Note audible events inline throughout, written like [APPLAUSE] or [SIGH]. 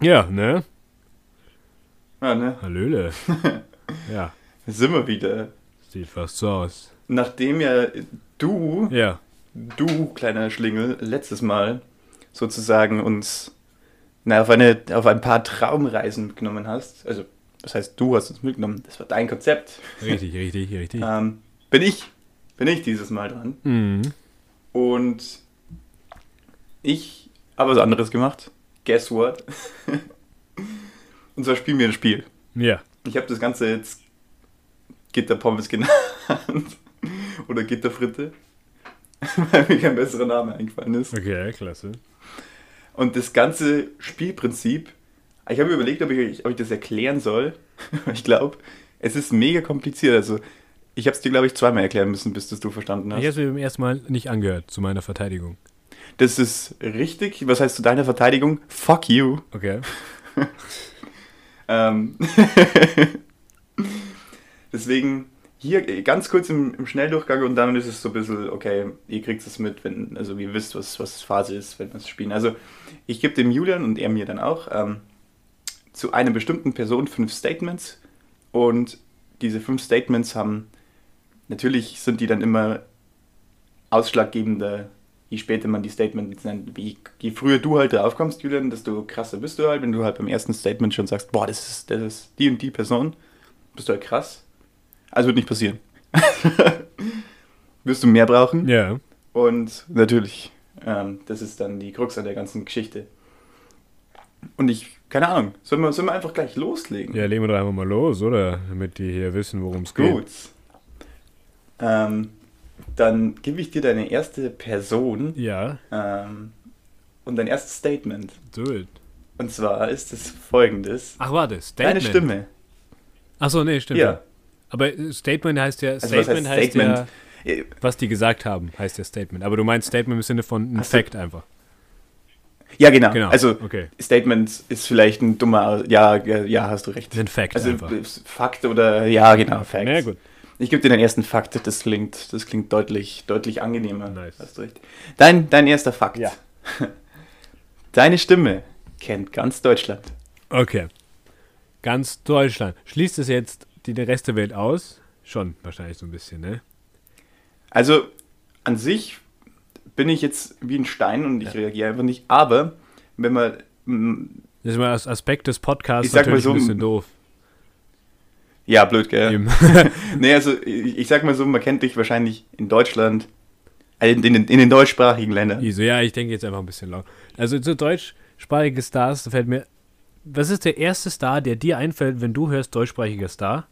Ja, ne? Ja, ne? Hallöle. [LAUGHS] ja, Da sind wir wieder. sieht fast so aus. Nachdem ja du, Ja, du kleiner Schlingel, letztes Mal sozusagen uns na, auf, eine, auf ein paar Traumreisen mitgenommen hast, also das heißt, du hast uns mitgenommen, das war dein Konzept, richtig, richtig, richtig. ähm, bin ich, bin ich dieses Mal dran. Mhm. Und ich habe was anderes gemacht. Guess what? Und zwar spielen wir ein Spiel. Ja, Ich habe das Ganze jetzt Gitterpommes genannt. [LAUGHS] Oder Gitterfritte. [LAUGHS] Weil mir kein besserer Name eingefallen ist. okay, klasse. Und das ganze Spielprinzip, ich habe mir überlegt, ob ich, ob ich das erklären soll. [LAUGHS] Ich glaube, es ist mega kompliziert. Also, ich habe es dir, glaube ich, zweimal erklären müssen, bis das du verstanden Ich hast. habe es mir beim ersten Mal nicht angehört, zu meiner Verteidigung. Das ist richtig. Was heißt zu deiner Verteidigung? Fuck you. Okay. [LAUGHS] Ähm, [LAUGHS] Deswegen hier ganz kurz im, im Schnelldurchgang und dann ist es so ein bisschen, okay, ihr kriegt es mit, wenn, also ihr wisst, was, was Phase ist, wenn wir es spielen. Also ich gebe dem Julian und er mir dann auch ähm, zu einer bestimmten Person fünf Statements und diese fünf Statements haben, natürlich sind die dann immer ausschlaggebender, je später man die Statements nennt, wie, je früher du halt draufkommst, Julian, desto krasser bist du halt, wenn du halt beim ersten Statement schon sagst, boah, das ist, das ist die und die Person, bist du halt krass. Also wird nicht passieren. [LAUGHS] Wirst du mehr brauchen. Ja. Und natürlich, ähm, das ist dann die Krux an der ganzen Geschichte. Und ich, keine Ahnung, sollen wir, sollen wir einfach gleich loslegen? Ja, legen wir doch einfach mal los, oder? Damit die hier wissen, worum es geht. Gut. Ähm, dann gebe ich dir deine erste Person Ja, ähm, und dein erstes Statement. do it. Und zwar ist es folgendes. Ach, warte, Statement. Deine Stimme. Achso, nee, stimmt. Ja. Aber äh, Statement heißt ja, Also was Statement heißt heißt Statement? ja, Äh, was die gesagt haben, heißt ja Statement. Aber du meinst Statement im Sinne von ein. Fact einfach. Ja, genau. Genau. Also okay. Statement ist vielleicht ein dummer, ja, ja, hast du recht. Ein Fact Also einfach. Fakt oder ja, genau, Fact. Ja, gut. Ich gebe dir den ersten Fakt, das klingt, das klingt deutlich, deutlich angenehmer. Nice. Hast du recht. Dein, dein erster Fakt. Ja. [LAUGHS] Deine Stimme kennt ganz Deutschland. Okay. Ganz Deutschland. Schließt es jetzt die, den Rest der Welt aus? Schon, wahrscheinlich so ein bisschen, ne? Also an sich bin ich jetzt wie ein Stein und ich reagiere einfach nicht. Aber wenn man Das ist mal als Aspekt des Podcasts Ich sag mal natürlich so, ein bisschen doof. Ja blöd, gell? Eben. [LAUGHS] Nee, also ich, ich sag mal so, man kennt dich wahrscheinlich in Deutschland, in, in, den- in den deutschsprachigen Ländern. Iso, ja, ich denke jetzt einfach ein bisschen laut. Also zu deutschsprachige Stars, da fällt mir. Was ist der erste Star, der dir einfällt, wenn du hörst deutschsprachiger Star?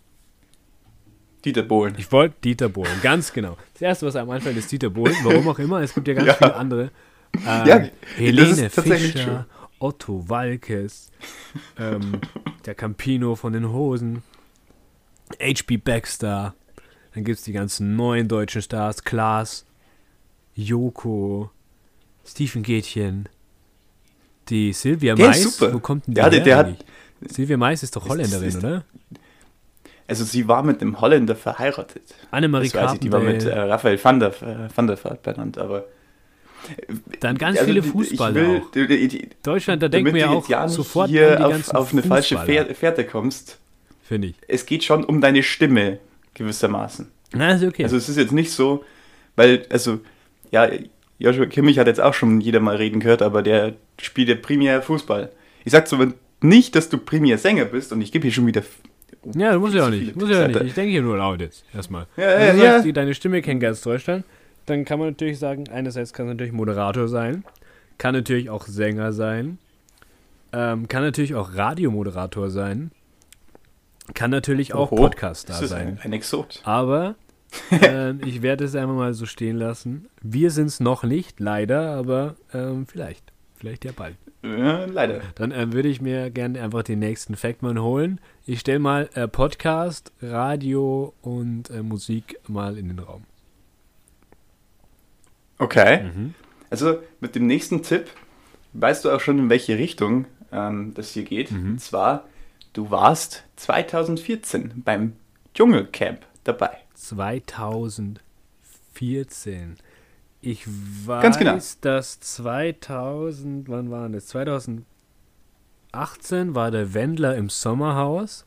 Dieter Bohlen. Ich wollte Dieter Bohlen, ganz genau. Das erste, was einem einfällt, ist Dieter Bohlen. Warum auch immer, es gibt ja ganz [LAUGHS] Ja. viele andere. Ähm, Ja, Helene Fischer, Otto Walkes, ähm, der Campino von den Hosen, H.P. Baxter, dann gibt es die ganzen neuen deutschen Stars, Klaas, Joko, Stephen Gätchen, die Silvia Der ist Mais, super. wo kommt denn die Der her der hat-? Silvia Mais ist doch Ist- Holländerin, ist- oder? Also sie war mit einem Holländer verheiratet. Annemarie Das ich, die war mit äh, Raphael van der, äh, van der Vaart benannt, aber... dann ganz Also, viele Fußballer will- auch. die- die- die- Deutschland, da denken wir ja auch sofort an hier die auf, ganzen auf eine falsche Fußballer, Fährte kommst. Finde ich. Es geht schon um deine Stimme gewissermaßen. Na, ist okay. Also es ist jetzt nicht so, weil, also, ja, Joshua Kimmich hat jetzt auch schon jeder mal reden gehört, aber der spielt ja primär Fußball. Ich sag so nicht, dass du primär Sänger bist und ich gebe hier schon wieder... Ja, du musst ja auch nicht. Muss ja nicht. Ich denke hier nur laut jetzt. Erstmal. Ja, Wenn ja, du ja. die- deine Stimme kennt ganz Deutschland, dann kann man natürlich sagen, einerseits kann es natürlich Moderator sein, kann natürlich auch Sänger sein, ähm, kann natürlich auch Radiomoderator sein, kann natürlich auch Oho, Podcaster Das ist sein. ein, ein Exot. Aber [LAUGHS] ähm, ich werde es einfach mal so stehen lassen. Wir sind es noch nicht, leider, aber ähm, vielleicht. Vielleicht ja bald. Ja, leider. Dann äh, würde ich mir gerne einfach den nächsten Fact mal holen. Ich stelle mal äh, Podcast, Radio und äh, Musik mal in den Raum. Okay. Mhm. Also mit dem nächsten Tipp weißt du auch schon, in welche Richtung ähm, das hier geht. Mhm. Und zwar, du warst 2014 beim Dschungelcamp dabei. 2014. Ich weiß, Ganz genau. dass 2000, wann waren das? 2000, 2018 war der Wendler im Sommerhaus.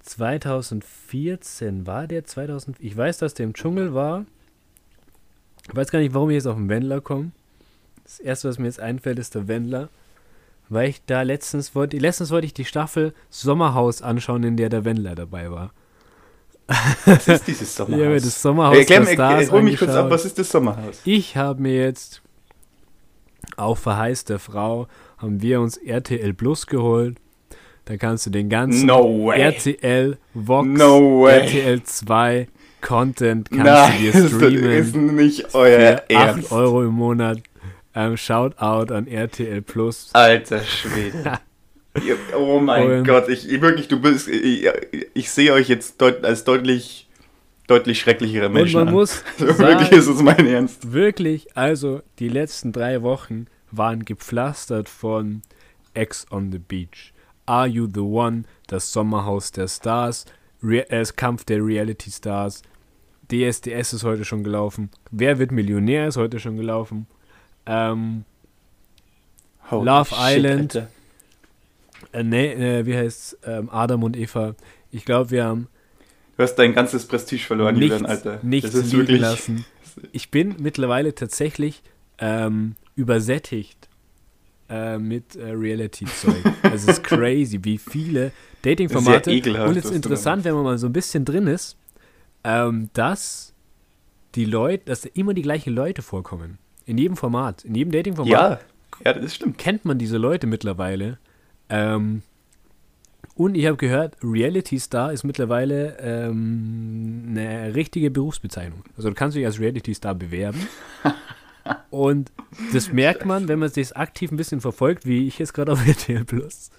2014 war der 2000. Ich weiß, dass der im Dschungel war. Ich weiß gar nicht, warum ich jetzt auf den Wendler komme. Das erste, was mir jetzt einfällt, ist der Wendler. Weil ich da letztens wollte, letztens wollte ich die Staffel Sommerhaus anschauen, in der der Wendler dabei war. Was ist dieses [LAUGHS] Sommerhaus? Ja, das Sommerhaus Erklär mir, Stars hol mich kurz ab, was ist das Sommerhaus? Ich habe mir jetzt auf Verheiß der Frau haben wir uns RTL Plus geholt. Da kannst du den ganzen No. RTL Vox, No. RTL 2 Content kannst Nein, du dir [LAUGHS] das streamen ist nicht euer für 8 Ernst. Euro im Monat. Ähm, Shoutout an RTL Plus. Alter Schwede. [LAUGHS] Oh mein Und- Gott, ich ich- wirklich, du bist, ich, ich sehe euch jetzt deut, als deutlich, deutlich schrecklichere Und Menschen man an. muss [LAUGHS] Also wirklich ist sagen, es mein Ernst. wirklich, also die letzten drei Wochen waren gepflastert von Ex on the Beach, Are You the One, das Sommerhaus der Stars, Re äh, Kampf der Reality Stars, DSDS ist heute schon gelaufen, Wer wird Millionär ist heute schon gelaufen, ähm, Love shit, Island. Alter. äh, nee, äh, wie heißt ähm, Adam und Eva. Ich glaube, wir haben Du hast dein ganzes Prestige verloren, nichts, Julian, Alter. nichts das ist liegen wirklich. lassen. Ich bin mittlerweile tatsächlich ähm, übersättigt äh, mit äh, Reality-Zeug. Es [LAUGHS] ist crazy, wie viele Dating-Formate. Und es ist interessant, wenn man mal so ein bisschen drin ist, ähm, dass die Leute, dass immer die gleichen Leute vorkommen. In jedem Format, in jedem Dating-Format Ja, ja, das stimmt. kennt man diese Leute mittlerweile. Ähm, und ich habe gehört, Reality Star ist mittlerweile ähm, eine richtige Berufsbezeichnung. Also du kannst dich als Reality Star bewerben. [LAUGHS] Und das merkt man, wenn man das aktiv ein bisschen verfolgt, wie ich jetzt gerade auf RTL Plus,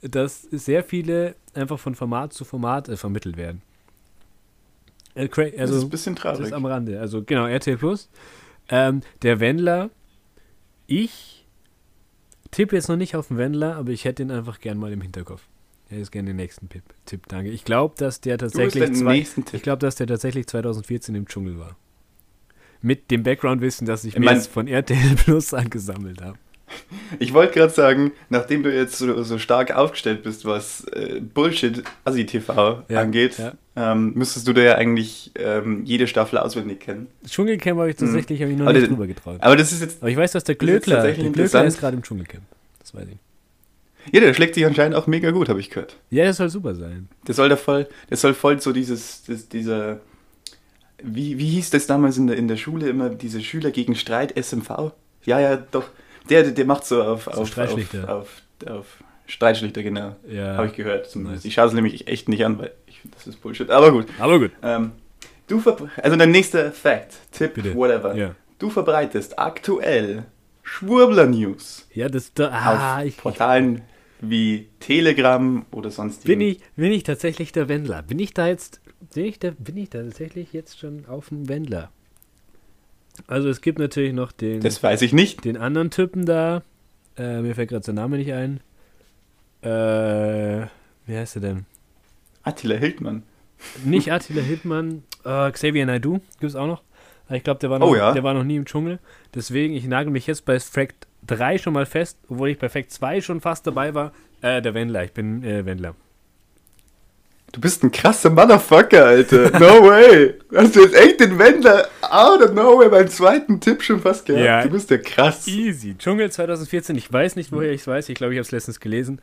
dass sehr viele einfach von Format zu Format äh, vermittelt werden. Cra- das ist Also ein bisschen das traurig. ist am Rande. Also genau, RTL Plus. Ähm, der Wendler, ich tippe jetzt noch nicht auf den Wendler, aber ich hätte ihn einfach gern mal im Hinterkopf. Hätte jetzt gerne den nächsten Tipp, Tipp danke. Ich glaube, dass der tatsächlich zwei, ich glaube, dass der tatsächlich 2014 im Dschungel war. Mit dem Background-Wissen, das ich Ich mir jetzt von RTL Plus angesammelt habe. [LAUGHS] Ich wollte gerade sagen, nachdem du jetzt so, so stark aufgestellt bist, was äh, Bullshit Assi TV Ja, angeht, ja. ähm, müsstest du da ja eigentlich ähm, jede Staffel auswendig kennen. Dschungelcamp habe ich tatsächlich hab ich noch Aber nicht drüber getraut. Aber das ist jetzt, Aber ich weiß, dass der Glöckler, der Glöckler ist gerade im Dschungelcamp. Das weiß ich. ja, der schlägt sich anscheinend auch mega gut, habe ich gehört. Ja, das soll super sein. Der soll da voll, der soll voll so dieses, das, dieser, wie, wie hieß das damals in der, in der Schule immer, diese Schüler gegen Streit, SMV? Ja, ja, doch. Der, der, der macht so auf, auf, Streitschlichter. auf, auf, auf Streitschlichter, genau. Ja. Habe ich gehört. Zumindest. Nice. Ich schaue es nämlich echt nicht an, weil ich finde, das ist Bullshit. Aber gut. Aber gut. Ähm, du also dein nächster Fact, Tipp, Bitte. whatever. Ja. Du verbreitest aktuell Schwurbler-News Ja, das da, ah, auf ich, Portalen wie Telegram oder sonst bin ich bin ich tatsächlich der Wendler. Bin ich da jetzt bin ich da bin ich da tatsächlich jetzt schon auf dem Wendler? Also es gibt natürlich noch den Das weiß ich nicht. den anderen Typen da. Äh, mir fällt gerade sein Name nicht ein. Äh, wie heißt er denn? Attila Hildmann. Nicht Attila Hildmann, äh, Xavier Naidoo gibt's auch noch. Ich glaube, der, war noch- Oh ja. der war noch nie im Dschungel. Deswegen, ich nagel mich jetzt bei Fact 3 schon mal fest, obwohl ich bei Fact 2 schon fast dabei war. Äh, der Wendler, ich bin äh, Wendler. Du bist ein krasser Motherfucker, Alter. No way. Hast du jetzt echt den Wendler out of nowhere beim zweiten Tipp schon fast gehabt? Ja. Du bist ja krass. Easy. Dschungel 2014, ich weiß nicht, woher ich es weiß. Ich glaube, ich habe es letztens gelesen.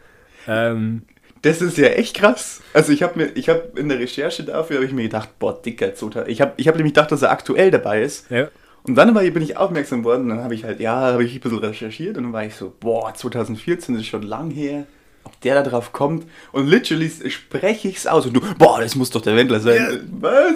Ähm, Das ist ja echt krass. Also ich habe mir, ich habe in der Recherche dafür, habe ich mir gedacht, boah, dicker Zota. Ich habe ich hab nämlich gedacht, dass er aktuell dabei ist. ja. Und dann war, bin ich aufmerksam worden und dann habe ich halt, ja, habe ich ein bisschen recherchiert und dann war ich so, boah, 2014 ist schon lang her, der da drauf kommt. Und literally spreche ich es aus und du, boah, das muss doch der Wendler sein. Was?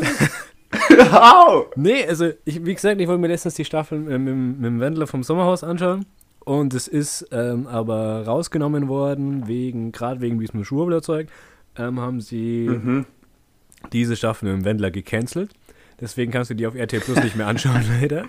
[LAUGHS] How? Nee, also, ich, wie gesagt, ich wollte mir letztens die Staffel äh, mit, dem- mit dem Wendler vom Sommerhaus anschauen. Und es ist ähm, aber rausgenommen worden, wegen, gerade wegen diesem Schwurbler-Zeug, ähm, haben sie Mhm. diese Staffel mit dem Wendler gecancelt. Deswegen kannst du die auf RTL Plus nicht mehr anschauen, [LAUGHS] leider.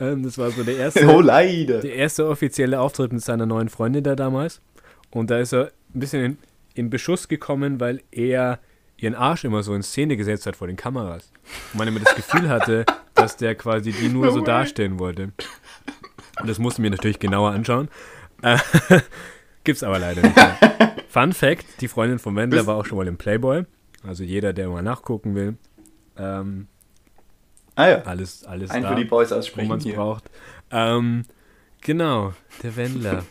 Ähm, das war so der erste, [LAUGHS] Oh, leider. der erste offizielle Auftritt mit seiner neuen Freundin da damals. Und da ist er ein bisschen in, in Beschuss gekommen, weil er ihren Arsch immer so in Szene gesetzt hat vor den Kameras. Und man immer das Gefühl hatte, [LAUGHS] dass der quasi die nur so darstellen wollte. Und das mussten wir natürlich genauer anschauen. Äh, [LAUGHS] Gibt's aber leider nicht mehr. [LAUGHS] Fun Fact: Die Freundin von Wendler war auch schon mal im Playboy. Also jeder, der mal nachgucken will. Ähm, Ah ja, alles, alles ein da, für die Boys wo aussprechen man es braucht. Ähm, genau, der Wendler.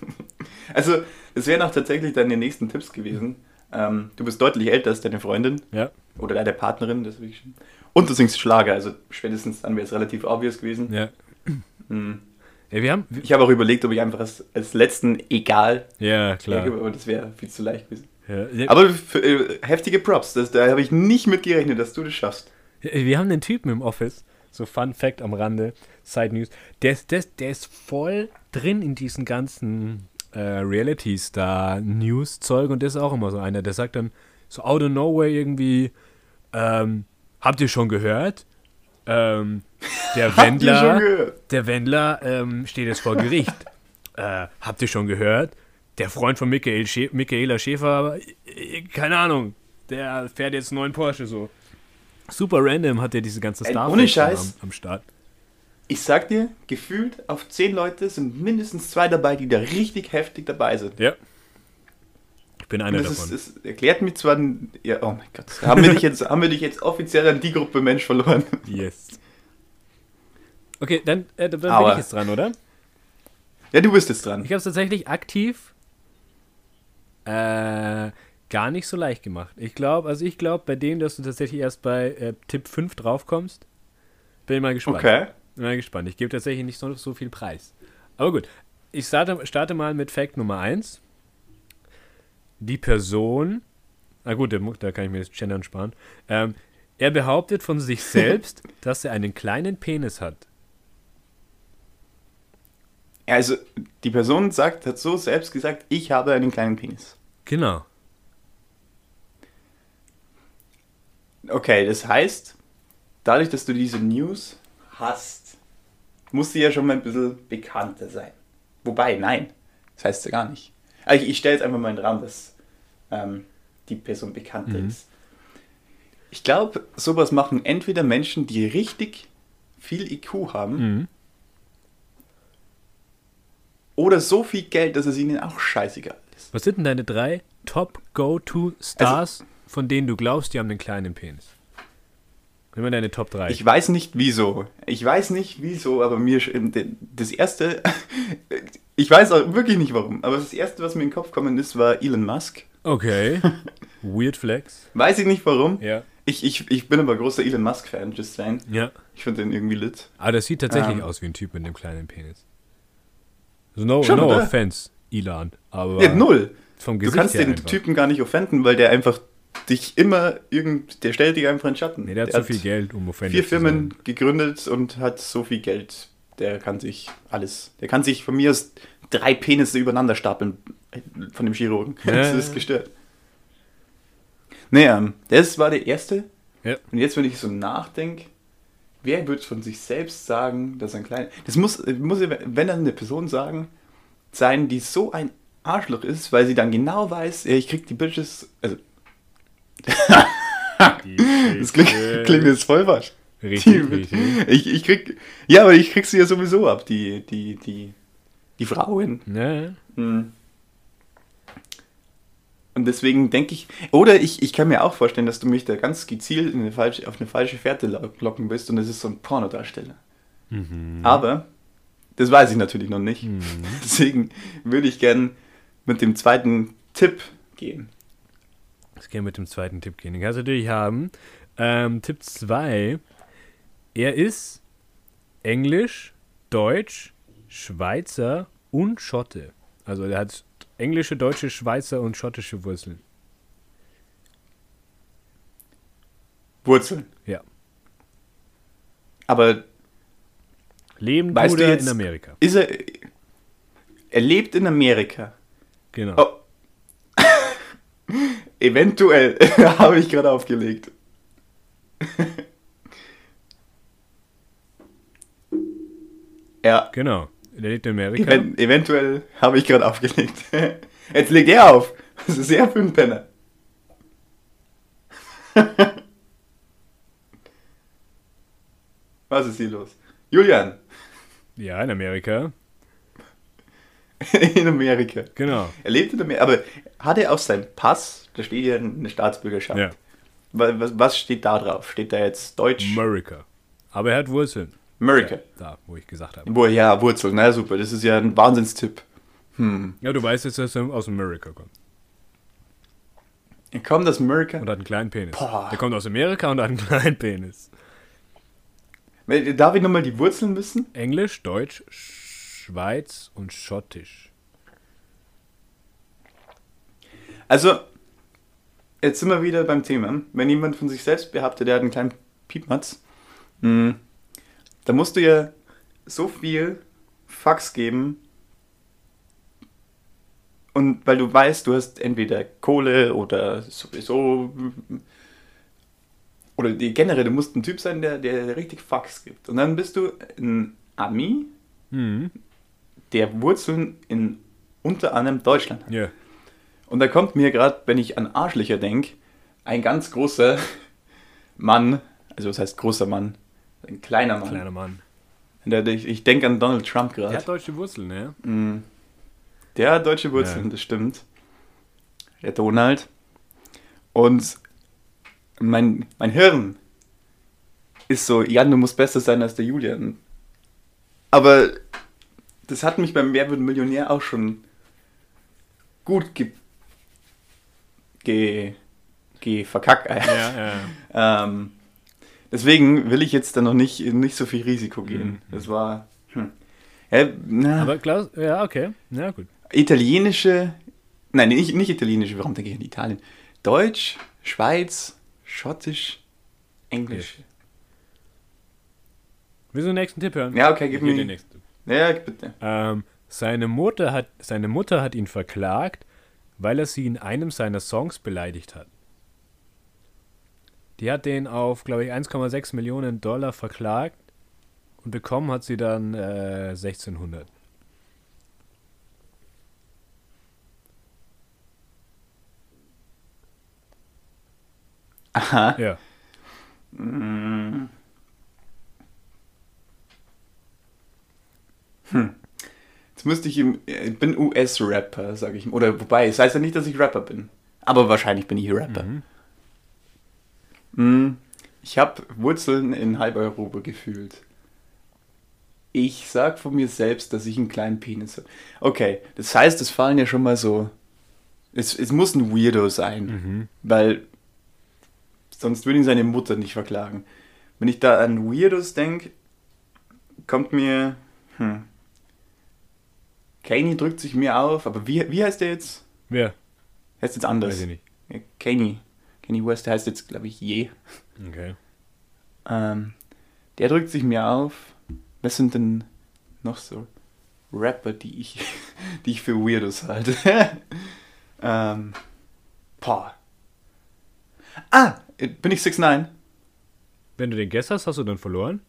Also, es wären auch tatsächlich deine nächsten Tipps gewesen. Ähm, du bist deutlich älter als deine Freundin ja, oder deine Partnerin, das ich schon. Und du singst Schlager, also spätestens dann wäre es relativ obvious gewesen. ja. Hm. ja wir haben. Wir, Ich habe auch überlegt, ob ich einfach als, als letzten egal ja, klar. aber das wäre viel zu leicht gewesen. Ja, ja, Aber für, äh, heftige Props, das, da habe ich nicht mit gerechnet, dass du das schaffst. wir haben einen Typen im Office, so Fun Fact am Rande, Side News. Der ist, der, der ist voll drin in diesen ganzen äh, Reality-Star-News-Zeug und der ist auch immer so einer, der sagt dann so out of nowhere irgendwie, ähm, habt ihr schon gehört? Ähm, der [LAUGHS] Wendler, der Wendler ähm, steht jetzt vor Gericht. [LAUGHS] äh, habt ihr schon gehört? Der Freund von Michael Schä Michaela Schäfer, äh, keine Ahnung, der fährt jetzt einen neuen Porsche so. Super random hat er diese ganze Star am, am Start. Ich sag dir, gefühlt auf zehn Leute sind mindestens zwei dabei, die da richtig heftig dabei sind. Ja. Ich bin einer das, davon. ist, das erklärt mir zwar, ja, oh mein Gott, haben wir dich jetzt, haben wir dich jetzt offiziell an die Gruppe Mensch verloren? yes. Okay, dann, äh, dann bin ich jetzt dran, oder? Ja, du bist jetzt dran. Ich habe es tatsächlich aktiv äh, gar nicht so leicht gemacht. Ich glaube, also ich glaube bei dem, dass du tatsächlich erst bei äh, Tipp 5 draufkommst, bin ich mal gespannt. Okay. Bin mal gespannt. Ich gebe tatsächlich nicht so, so viel Preis. Aber gut, ich starte, starte mal mit Fact Nummer 1. Die Person, na gut, da kann ich mir das Gendern sparen. Ähm, er behauptet von sich [LAUGHS] selbst, dass er einen kleinen Penis hat. Also, die Person sagt, hat so selbst gesagt, ich habe einen kleinen Penis. Genau. Okay, das heißt, dadurch, dass du diese News hast, musst du ja schon mal ein bisschen bekannter sein. Wobei, nein, das heißt ja gar nicht. Also ich, ich stelle jetzt einfach mal in den Raum, dass ähm, die Person bekannter Mhm. ist. Ich glaube, sowas machen entweder Menschen, die richtig viel IQ haben, Mhm. oder so viel Geld, dass es ihnen auch scheißegal ist. Was sind denn deine drei Top-Go-To-Stars, von denen du glaubst, die haben einen kleinen Penis? Nimm mal deine Top 3. Ich weiß nicht wieso. Ich weiß nicht wieso, aber mir sch- das erste, [LAUGHS] ich weiß auch wirklich nicht warum, aber das erste, was mir in den Kopf gekommen ist, war Elon Musk. okay. [LAUGHS] Weird Flex. Weiß ich nicht warum. Ja. Ich, ich, ich bin aber großer Elon Musk-Fan, just saying. Ja. Ich finde den irgendwie lit. Aber das sieht tatsächlich Ähm. aus wie ein Typ mit einem kleinen Penis. Also no, Schon, no oder? offense, Elon. Aber Ja, null. vom Du Gesicht kannst her den einfach. Typen gar nicht offenden, weil der einfach dich immer irgend, der stellt dich einfach in den Schatten. Nee, der hat der so viel Geld, um offended vier zu Firmen gegründet und hat so viel Geld. Der kann sich alles. Der kann sich von mir aus drei Penisse übereinander stapeln von dem Chirurgen. Ja. Das ist gestört. Ähm, das war der erste. Ja. Und jetzt, wenn ich so nachdenke, wer wird von sich selbst sagen, dass ein kleiner. Das muss, muss wenn dann eine Person sagen, sein, die so ein Arschloch ist, weil sie dann genau weiß, ich krieg die Bitches. Also, [LAUGHS] das klingt, klingt jetzt voll falsch. Richtig, Die- richtig. Ich, ich krieg. Ja, aber ich krieg sie ja sowieso ab, die, die, die, die Frauen. Ja, Hm. Und deswegen denke ich, oder ich, ich kann mir auch vorstellen, dass du mich da ganz gezielt in eine falsche, auf eine falsche Fährte lo- locken willst und es ist so ein Pornodarsteller. Mhm. Aber, das weiß ich natürlich noch nicht. Mhm. [LAUGHS] Deswegen würde ich gern mit dem zweiten Tipp gehen. Das kann mit dem zweiten Tipp gehen. Den kannst du natürlich haben. Ähm, Tipp 2. Er ist Englisch, Deutsch, Schweizer und Schotte. Also er hat englische, deutsche, Schweizer und schottische Wurzeln. Wurzeln. Ja. Aber Leben Weißt du jetzt- in Amerika. ist er. Er lebt in Amerika. Genau. Oh. Eventuell [LAUGHS] habe ich gerade aufgelegt. [LAUGHS] ja, Genau. Er lebt in Amerika. even eventuell habe ich gerade aufgelegt. [LAUGHS] Jetzt legt er auf. Das ist er für ein Penner. Was ist hier los? Julian, Ja, in Amerika. [LAUGHS] in Amerika. Genau. Er lebt in Amerika, aber hat er auf seinem Pass, da steht ja eine Staatsbürgerschaft. Ja. Wa- Was, was steht da drauf? Steht da jetzt Deutsch? America. Aber er hat Wurzeln. America. Da, wo ich gesagt habe. Wo, ja, Wurzel, na super, das ist ja ein Wahnsinnstipp. Hm. Ja, du weißt jetzt, dass er aus Amerika kommt. Er kommt aus America. Und hat einen kleinen Penis. Boah. Der kommt aus Amerika und hat einen [LAUGHS] kleinen Penis. Darf ich nochmal die Wurzeln wissen? Englisch, Deutsch, Schweiz und Schottisch. Also, jetzt sind wir wieder beim Thema. Wenn jemand von sich selbst behauptet, der hat einen kleinen Piepmatz, mh, da musst du ja so viel Fax geben. Und weil du weißt, du hast entweder Kohle oder sowieso. Oder die, generell, du musst ein Typ sein, der, der richtig Fax gibt. Und dann bist du ein Ami, Mhm. Der Wurzeln in unter anderem Deutschland hat. Ja. Und da kommt mir gerade, wenn ich an Arschlöcher denke, ein ganz großer Mann, also was heißt großer Mann? Ein kleiner Mann. Kleiner Mann. Der, ich denke an Donald Trump Der hat gerade. deutsche Wurzeln, ne? Mm. Der hat deutsche Wurzeln, Ja. das stimmt. Der Donald. Und mein, mein Hirn ist so, Jan, du musst besser sein als der Julian. Aber das hat mich beim Wer wird Millionär auch schon gut ge, ge, ge verkackt. Ja, ja. Ähm, deswegen will ich jetzt da noch nicht, nicht so viel Risiko gehen. Mhm. Das war. Hm. Ja, na, Aber klar, ja, okay. Ja, gut. italienische. Nein, nicht, nicht italienische, warum denke ich an Italien? Deutsch, Schweiz, Schottisch, Englisch. Willst du den nächsten Tipp hören? Ja, okay, gib mir- den nächsten. Ja, bitte. Ähm, seine, Mutter hat, seine Mutter hat ihn verklagt, weil er sie in einem seiner Songs beleidigt hat. Die hat den auf, glaube ich, 1,6 Millionen Dollar verklagt und bekommen hat sie dann äh, 1600. Aha. Ja. Mm. Hm. Jetzt müsste ich im. Ich bin US-Rapper, sage ich. Oder wobei, es heißt ja nicht, dass ich Rapper bin. Aber wahrscheinlich bin ich Rapper. Mhm. Mm, Ich habe Wurzeln in Halbeuropa gefühlt. Ich sag von mir selbst, dass ich einen kleinen Penis habe. Okay, das heißt, es fallen ja schon mal so. Es, es muss ein Weirdo sein, Mhm. weil sonst würde ihn seine Mutter nicht verklagen. Wenn ich da an Weirdos denke, kommt mir. Hm. Kanye drückt sich mir auf, aber wie, wie heißt der jetzt? Wer? Heißt jetzt anders. Weiß ich nicht. Ja, Kanye. Kanye West heißt jetzt, glaube ich, je. Okay. Ähm, der drückt sich mir auf. Was sind denn noch so Rapper, die ich, [LAUGHS] die ich für Weirdos halte? [LAUGHS] ähm, boah. Ah, bin ich 6 9 Wenn du den Guess hast, hast du dann verloren?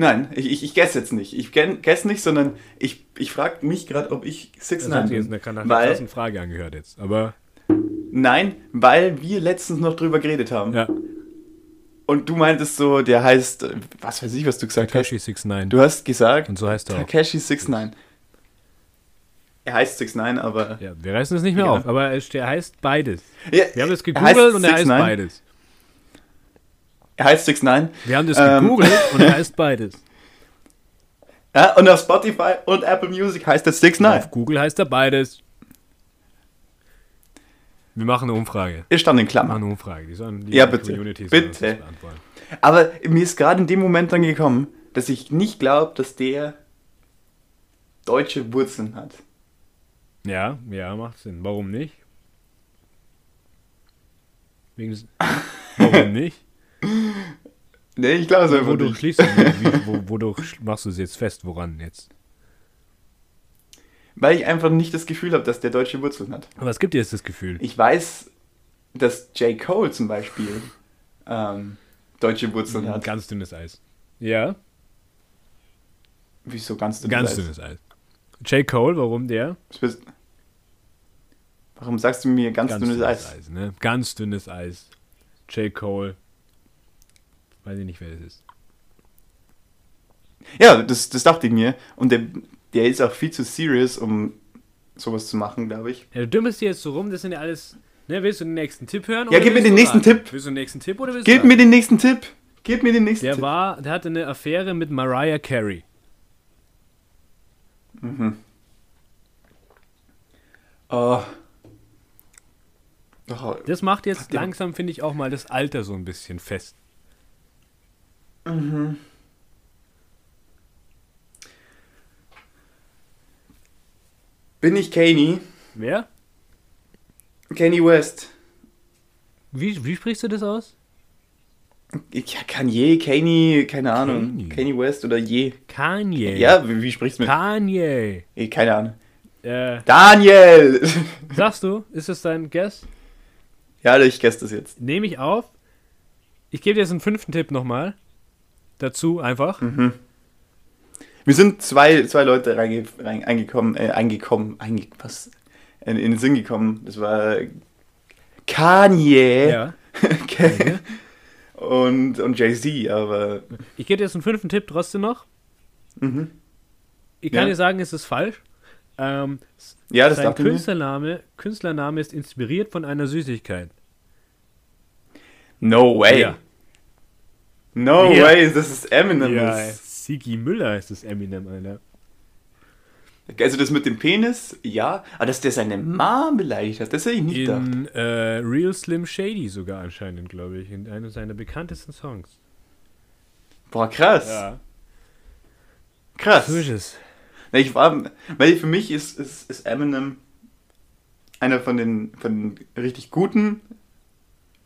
Nein, ich, ich, ich guess jetzt nicht. Ich guess nicht, sondern ich, ich frage mich gerade, ob ich 6 Das hat 9 sich jetzt bin. eine, nach einer Weil, krassen Frage angehört jetzt. Aber nein, weil wir letztens noch drüber geredet haben. ja, Und du meintest so, der heißt, was weiß ich, was du gesagt hast. Takeshi 69. Du hast gesagt, Und so heißt er auch. Takeshi 69. Er heißt 69, aber. Ja, wir reißen es nicht mehr Ja. auf, aber der heißt beides. Ja, Wir haben es er gegoogelt und er heißt 69. beides. Er heißt 69. Wir haben das Ähm. gegoogelt und er [LAUGHS] heißt beides. Ja, und auf Spotify und Apple Music heißt er 69. Auf Google heißt er beides. Wir machen eine Umfrage. Er stand in Wir Klammern. machen eine Umfrage. Die sollen die Ja, bitte. Uns Bitte. Aber mir ist gerade in dem Moment dann gekommen, dass ich nicht glaube, dass der deutsche Wurzeln hat. Ja, ja, macht Sinn. Warum nicht? [LAUGHS] Wegen, warum nicht? Nee, ich glaube es einfach Wodurch nicht. schließt du, wie, wo, wodurch [LAUGHS] machst du es jetzt fest? Woran jetzt? Weil ich einfach nicht das Gefühl habe, dass der deutsche Wurzeln hat. Aber was gibt dir jetzt das Gefühl? Ich weiß, dass J. Cole zum Beispiel ähm, deutsche Wurzeln hat. Ganz dünnes Eis. Ja, Wieso ganz dünnes ganz Eis? dünnes Eis. J. Cole, warum der? Warum sagst du mir ganz, dünnes Eis? ne? Ganz dünnes Eis. J. Cole. Weiß ich nicht, wer das ist. Ja, das, das dachte ich mir. Und der, der ist auch viel zu serious, um sowas zu machen, glaube ich. Ja, du dümmelst dir jetzt so rum, das sind ja alles. Ne, willst du den nächsten Tipp hören? Ja, gib mir den nächsten raten? Tipp. Willst du den nächsten Tipp oder willst Gib du mir den nächsten Tipp. Gib mir den nächsten Der Tipp. war, der hatte eine Affäre mit Mariah Carey. Oh. Oh. Das macht jetzt Der- langsam, finde ich, auch mal das Alter so ein bisschen fest. Bin ich Kanye? Wer? Kanye West. Wie, wie sprichst du das aus? Ja, Kanye, Kanye, keine Ahnung. Kanye. Kanye West oder je. Kanye. Ja, wie, wie sprichst du mit? Kanye. Keine Ahnung. Äh, Daniel! [LAUGHS] sagst du, ist es dein Guess? ja, ich guess das jetzt. Nehme ich auf. Ich gebe dir jetzt einen fünften Tipp nochmal. Dazu einfach. Mir sind zwei, zwei Leute reinge, rein, eingekommen, äh, eingekommen, einge, was? In, in den Sinn gekommen. Das war Kanye Ja. [LAUGHS] und, und Jay-Z, aber Ich gebe dir jetzt einen fünften Tipp trotzdem noch. mhm. Ich kann Ja. dir sagen, es ist falsch. Ähm, ja, das sein. Künstlername, Künstlername ist inspiriert von einer Süßigkeit. No way. Ja. No Ja. way, das ist Eminem. Ja, Sigi Müller ist das Eminem, Alter. Also das mit dem Penis, ja, aber dass der seine Mom beleidigt hat, das hätte ich nicht gedacht. In äh, Real Slim Shady sogar anscheinend, glaube ich. In einem seiner bekanntesten Songs. Boah, krass. Krass. So ist es. Na, ich war, weil für mich ist, ist, ist Eminem einer von den, von den richtig guten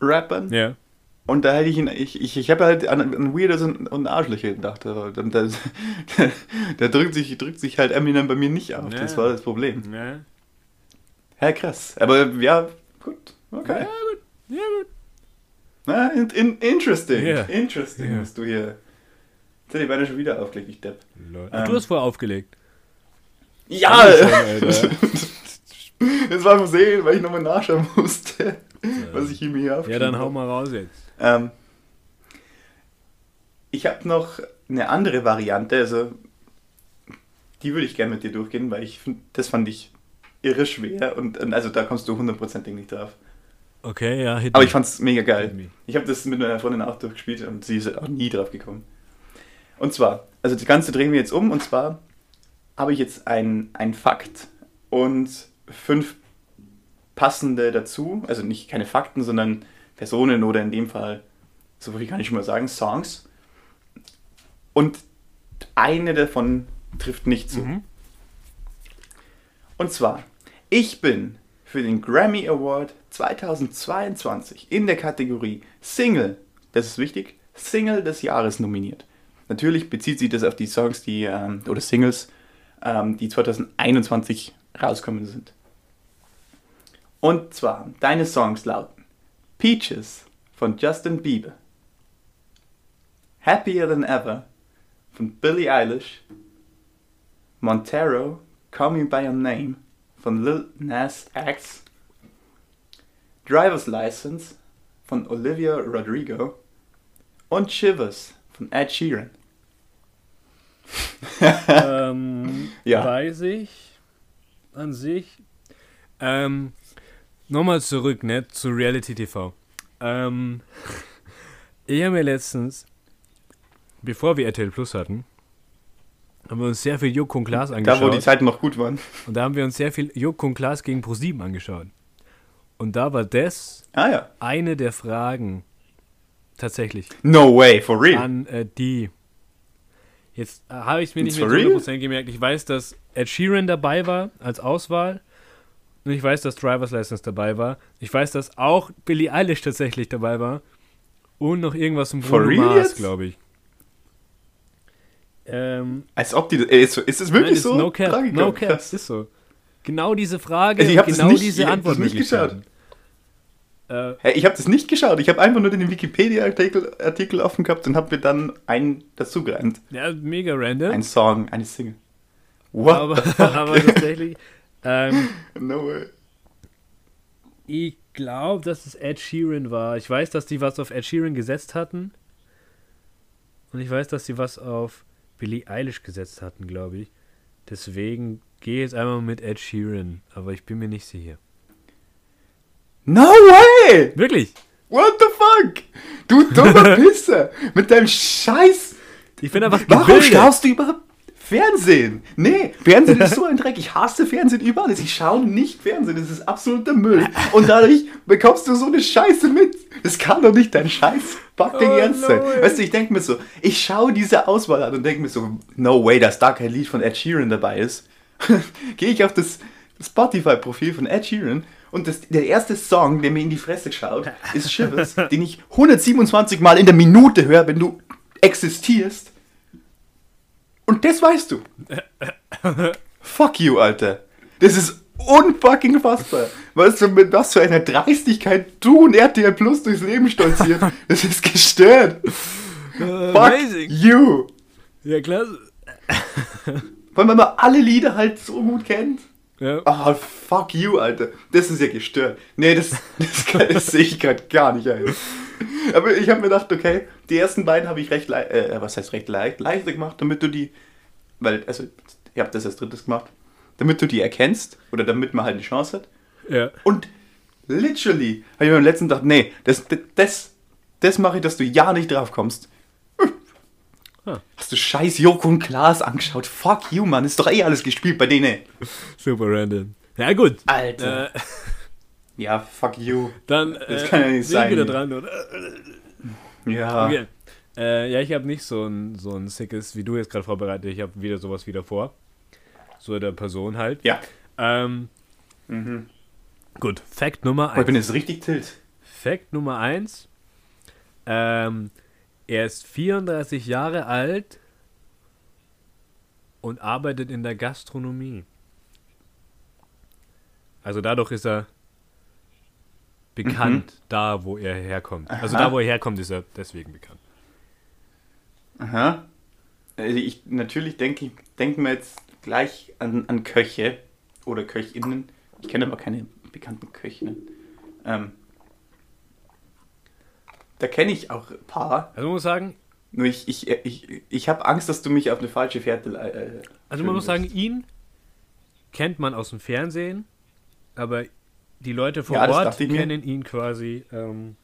Rappern. Ja. Und da hätte ich ihn, ich, ich, ich habe halt an, an Weirdos und, und Arschlöcher gedacht. dann- Da, da, [LAUGHS] da drückt, sich, drückt sich halt Eminem bei mir nicht auf. Das Ja. war das Problem. Ja. Ja, krass. Aber ja, gut. Okay. Ja, gut. Ja, gut. Na, in, in, interesting. Ja. Interesting, Ja. was du hier. Jetzt hätte ich beinahe schon wieder aufgelegt, ich Depp. Ähm. du hast vorher aufgelegt. Ja! [LAUGHS] Das war Versehen, weil ich nochmal nachschauen musste, was ich ihm hier Ja, aufgeschrieben dann hau habe. mal raus jetzt. Ähm, ich habe noch eine andere Variante, also die würde ich gerne mit dir durchgehen, weil ich find, das fand ich irre schwer und, und also da kommst du hundertprozentig nicht drauf. Okay, ja, Aber ich fand's mega Hit geil. Ich habe das mit meiner Freundin auch durchgespielt und sie ist auch nie drauf gekommen. Und zwar, also das Ganze drehen wir jetzt um und zwar habe ich jetzt ein, ein Fakt und fünf passende dazu, also nicht keine Fakten, sondern Personen oder in dem Fall, so viel kann ich schon mal sagen, Songs. Und eine davon trifft nicht zu. Mhm. Und zwar, ich bin für den Grammy Award 2022 in der Kategorie Single, das ist wichtig, Single des Jahres nominiert. Natürlich bezieht sich das auf die Songs, die, ähm, oder Singles, ähm, die 2021 rauskommen sind. Und zwar, deine Songs lauten Peaches von Justin Bieber, Happier Than Ever von Billie Eilish, Montero, Call Me By Your Name von Lil Nas X, Driver's License von Olivia Rodrigo und Shivers von Ed Sheeran. ähm, [LAUGHS] Ja. Weiß ich an sich. Ähm, Nochmal zurück, ne, zu Reality TV. Ähm, ich habe mir letztens, bevor wir RTL Plus hatten, haben wir uns sehr viel Joko und Klaas Da, angeschaut. wo die Zeiten noch gut waren. und da haben wir uns sehr viel Joko und Klaas gegen ProSieben angeschaut. Und da war das Ah ja. eine der Fragen tatsächlich No way, for real. an äh, die. Jetzt äh, habe ich es mir nicht mehr for zu real? 100% gemerkt. Ich weiß, dass Ed Sheeran dabei war als Auswahl. Und ich weiß, dass Driver's License dabei war. Ich weiß, dass auch Billie Eilish tatsächlich dabei war. Und noch irgendwas For Bruno Mars, glaube ich. Ähm, Als ob die. Ey, ist, ist es wirklich nein, so? No cap, Tragiker? no cap, Krass. ist so. Genau diese Frage Also ich das genau nicht- diese ich hab das nicht Antwortmöglichkeiten. Äh, Hey, ich habe das nicht geschaut. Ich habe einfach nur den Wikipedia-Artikel Artikel offen gehabt und habe mir dann einen dazugereimt. ja, mega random. Ein Song, eine Single. What aber, [LAUGHS] aber tatsächlich. Ähm, [LAUGHS] no way. Ich glaube, dass es Ed Sheeran war. Ich weiß, dass die was auf Ed Sheeran gesetzt hatten. Und ich weiß, dass sie was auf Billie Eilish gesetzt hatten, glaube ich. Deswegen gehe ich jetzt einmal mit Ed Sheeran, aber ich bin mir nicht sicher. No way! Wirklich? What the fuck? Du dummer [LAUGHS] Pisser! Mit deinem Scheiß. Ich bin einfach Warum schaust du überhaupt Fernsehen? Nee, Fernsehen ist so ein Dreck. Ich hasse Fernsehen über alles. Ich schaue nicht Fernsehen. Das ist absoluter Müll. Und dadurch bekommst du so eine Scheiße mit. Das kann doch nicht dein Scheiß fucking Oh, Ernst no sein. way. Weißt du, ich denke mir so, ich schaue diese Auswahl an und denke mir so, no way, dass da kein Lied von Ed Sheeran dabei ist. [LAUGHS] Gehe ich auf das Spotify-Profil von Ed Sheeran und das, der erste Song, der mir in die Fresse schaut, ist Shivers, den ich 127 Mal in der Minute höre, wenn du existierst. Und das weißt du. [LAUGHS] Fuck you, Alter. Das ist unfucking fassbar. Weißt du, mit was für einer Dreistigkeit du und RTL Plus durchs Leben stolziert. [LAUGHS] Das ist gestört. Fuck Amazing. you. Ja, klasse. Weil man mal alle Lieder halt so gut kennt. Ja. Ah, fuck you, Alter. Das ist ja gestört. Nee, das, das, das [LAUGHS] sehe ich gerade gar nicht ein. [LAUGHS] Aber ich habe mir gedacht, okay, die ersten beiden habe ich recht leicht, äh, was heißt recht leicht, leichter gemacht, damit du die, weil, also, ich habe das als drittes gemacht, damit du die erkennst oder damit man halt eine Chance hat. ja. Und literally habe ich mir beim letzten gedacht, nee, das, das, das mache ich, dass du ja nicht drauf kommst. Ah. Hast du scheiß Joko und Klaas angeschaut? Fuck you, Mann, ist doch eh alles gespielt bei denen. Super random. Ja, gut. Alter. Äh, [LAUGHS] Ja, fuck you. dann Das äh, kann ja nicht bin sein. ich wieder dran, oder? Ja. Okay. Äh, ja, ich habe nicht so ein, so ein sickes, wie du jetzt gerade vorbereitet. Ich habe wieder sowas wieder vor. So der Person halt. Ja. Ähm, Mhm. gut, Fact Nummer Oh, ich bin 1. jetzt richtig tilt. Fact Nummer 1. Ähm, er ist 34 Jahre alt und arbeitet in der Gastronomie. Also dadurch ist er bekannt da, wo er herkommt. Also Aha. da, wo er herkommt, ist er deswegen bekannt. Aha. Also ich, natürlich denke ich, denken wir jetzt gleich an, an Köche oder Köchinnen. Ich kenne aber keine bekannten Köchinnen. Ähm, da kenne ich auch ein paar. Also man muss sagen, Nur ich, ich, ich, ich habe Angst, dass du mich auf eine falsche Fährte. Äh, also man muss sagen, ihn kennt man aus dem Fernsehen, aber die Leute vor Ja, Ort kennen ihn quasi ähm,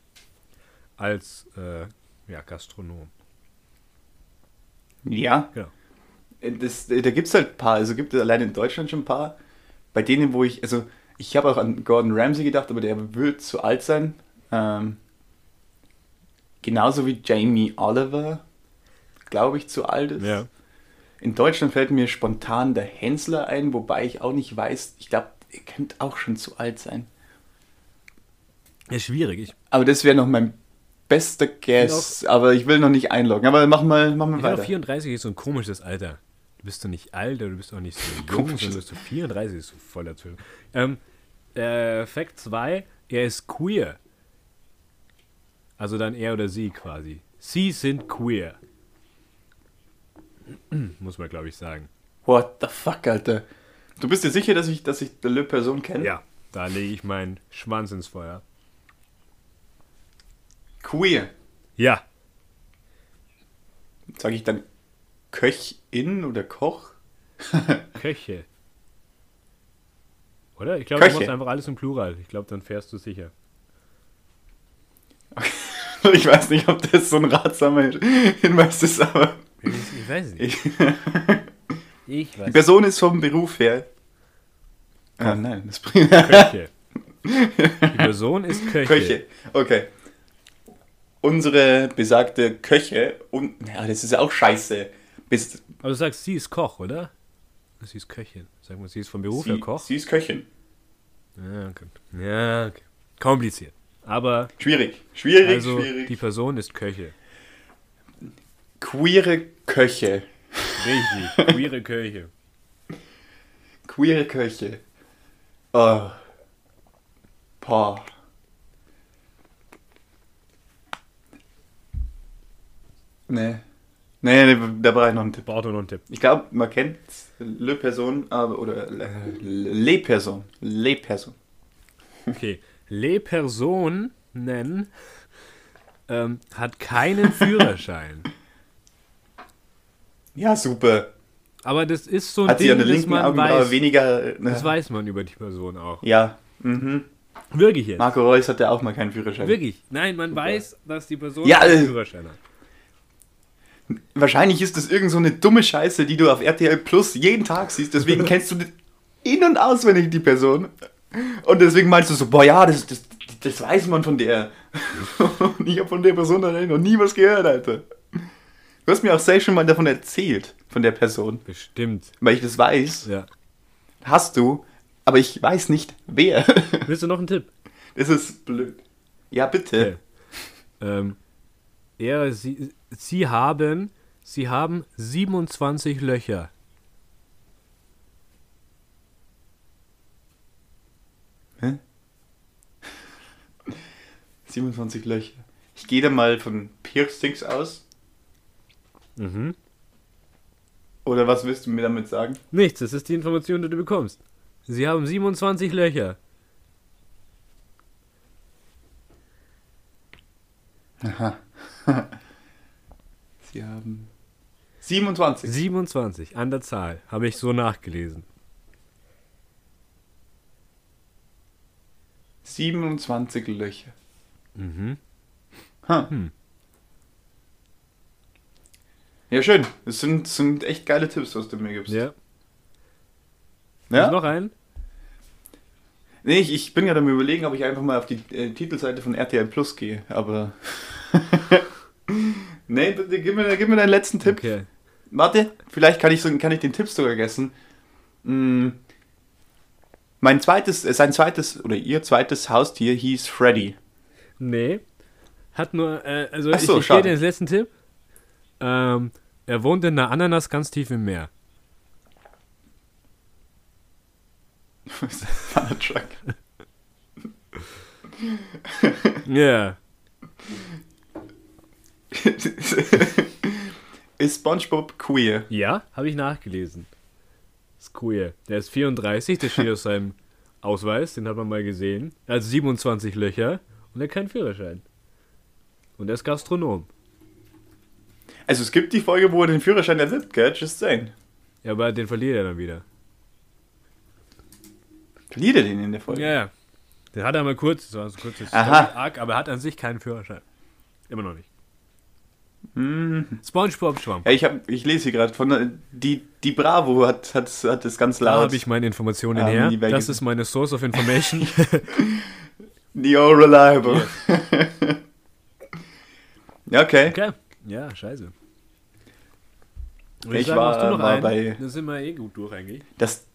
als äh, ja, Gastronom. Ja. Genau. Äh, Das, äh, da gibt es halt ein paar. Also gibt es allein in Deutschland schon ein paar. Bei denen, wo ich. Also, ich habe auch an Gordon Ramsay gedacht, aber der wird zu alt sein. Ähm, genauso wie Jamie Oliver, glaube ich, zu alt ist. Ja. In Deutschland fällt mir spontan der Hensler ein, wobei ich auch nicht weiß. Ich glaube, er könnte auch schon zu alt sein. Ist schwierig. Ich, Aber das wäre noch mein bester Guess. Aber ich will noch nicht einloggen. Aber mach mal, mach mal weiter. 34 ist so ein komisches Alter. Du bist doch nicht alt, oder du bist auch nicht so jung, Komisches. sondern bist du 34, ist so voll dazwischen. Ähm, äh, Fact 2, er ist queer. Also dann er oder sie quasi. Sie sind queer. [CLEARS THROAT] Muss man, glaube ich, sagen. What the fuck, Alter? Du bist dir sicher, dass ich, dass ich die Le Person kenne? Ja, da lege ich meinen Schwanz ins Feuer. Queer. Ja, Sage ich dann Köchin oder Koch? [LAUGHS] Köche. Oder? Ich glaube, du machst einfach alles im Plural. Ich glaube, dann fährst du sicher. [LAUGHS] Ich weiß nicht, ob das so ein ratsamer Hinweis ist, aber Ich, ich weiß es nicht. ich, [LAUGHS] Ich die weiß Person ist vom Beruf her. Ah, nein, das bringt. Köche. [LAUGHS] Die Person ist Köche. Köche. Okay. Unsere besagte Köche und. Ja, das ist ja auch scheiße. Bis, Aber du sagst, sie ist Koch, oder? Sie ist Köchin. Sag mal, sie ist vom Beruf her sie, Koch? sie ist Köchin. Ja, okay. Ja, okay. Kompliziert. Aber Schwierig. Schwierig, also schwierig. die Person ist Köche. Queere Köche. Richtig. Queere Köche. Queere Köche. Oh. Boah. Nee. Nee, nee, da brauche ich noch einen Tipp. Braucht noch einen Tipp. Ich glaube, man kennt Le Person, aber, oder äh, Le Person. Le Person. Okay. Le Person nennen ähm, hat keinen Führerschein. [LAUGHS] Ja, super. Aber das ist so ein Hat sie Ding, der das linken man Augenbraue weiß. weniger. Ne? Das weiß man über die Person auch. Ja. Mhm. Wirklich jetzt. Marco Reus hatte auch mal keinen Führerschein. Wirklich. Nein, man weiß, dass die Person Ja, einen äh, Führerschein hat. Wahrscheinlich ist das irgend so eine dumme Scheiße, die du auf RTL Plus jeden Tag siehst. Deswegen [LAUGHS] kennst du in- und auswendig die Person. Und deswegen meinst du so, boah, ja, das, das, das weiß man von der. [LAUGHS] Und ich habe von der Person noch nie was gehört, Alter. Du hast mir auch selbst schon mal davon erzählt, von der Person. Bestimmt. Weil ich das weiß, Ja. hast du, aber ich weiß nicht, wer. [LAUGHS] Willst du noch einen Tipp? Das ist blöd. Ja, bitte. Okay. Ähm, er, sie, sie haben, sie haben 27 Löcher. Hä? [LAUGHS] 27 Löcher. Ich gehe da mal von Piercings aus. Mhm. Oder was willst du mir damit sagen? Nichts, das ist die Information, die du bekommst. Sie haben 27 Löcher. Aha. [LAUGHS] Sie haben 27. 27 an der Zahl, habe ich so nachgelesen. 27 Löcher. Mhm. Hm. Ja, schön. Das sind, sind echt geile Tipps, was du mir gibst. Ja. Ja? Ist noch ein? Nee, ich, ich bin gerade am überlegen, ob ich einfach mal auf die äh, Titelseite von RTL Plus gehe, aber. [LAUGHS] nee, bitte gib mir, gib mir deinen letzten Tipp. Okay. Warte, vielleicht kann ich, so, kann ich den Tipp sogar vergessen. Mm, mein zweites, äh, sein zweites oder ihr zweites Haustier hieß Freddy. Nee. Hat nur, äh, also so, ich, ich dir den letzten Tipp. Ähm, er wohnt in einer Ananas ganz tief im Meer. Fahrradtruck. Ja. Ist SpongeBob queer? Ja, habe ich nachgelesen. Ist queer. Der ist 34, der steht auf seinem Ausweis, den hat man mal gesehen. Er hat 27 Löcher und er hat keinen Führerschein. Und er ist Gastronom. Also es gibt die Folge, wo er den Führerschein erwirbt, gell? Just saying. Ja, aber den verliert er dann wieder. Verliert er den in der Folge? Ja, ja. Den hat er mal kurz, das war so kurz das Aha. Story Arc, aber er hat an sich keinen Führerschein. Immer noch nicht. Mhm. SpongeBob Schwamm. Ja, ich, hab, ich lese hier gerade von der- die, die Bravo hat, hat, hat das ganz Da laut. habe ich meine Informationen Ah, her. Das ist meine Source of Information. [LAUGHS] The all reliable. ja, [LAUGHS] okay. okay. Ja, scheiße. Ich war- war bei- Da sind wir eh gut durch eigentlich. Das,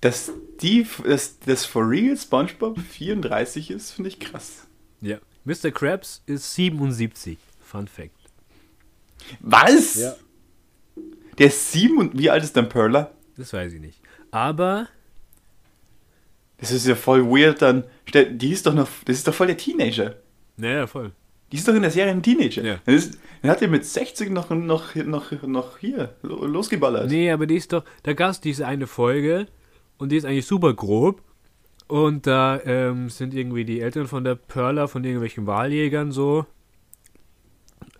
dass die, dass das For Real SpongeBob 34 ist, finde ich krass. Ja. Mr. Krabs ist 77. Fun Fact. Was? Ja. Der ist sieben und wie alt ist dann Perla? Das weiß ich nicht. Aber, Das ist ja voll weird dann. Die ist doch noch, das ist doch voll der Teenager. naja, voll. Die ist doch in der Serie ein Teenager. Ja. Dann, ist, dann hat er mit 60 noch, noch, noch, noch hier lo- losgeballert. Nee, aber die ist doch, da gab es diese eine Folge und die ist eigentlich super grob. Und da ähm, sind irgendwie die Eltern von der Perla von irgendwelchen Wahljägern so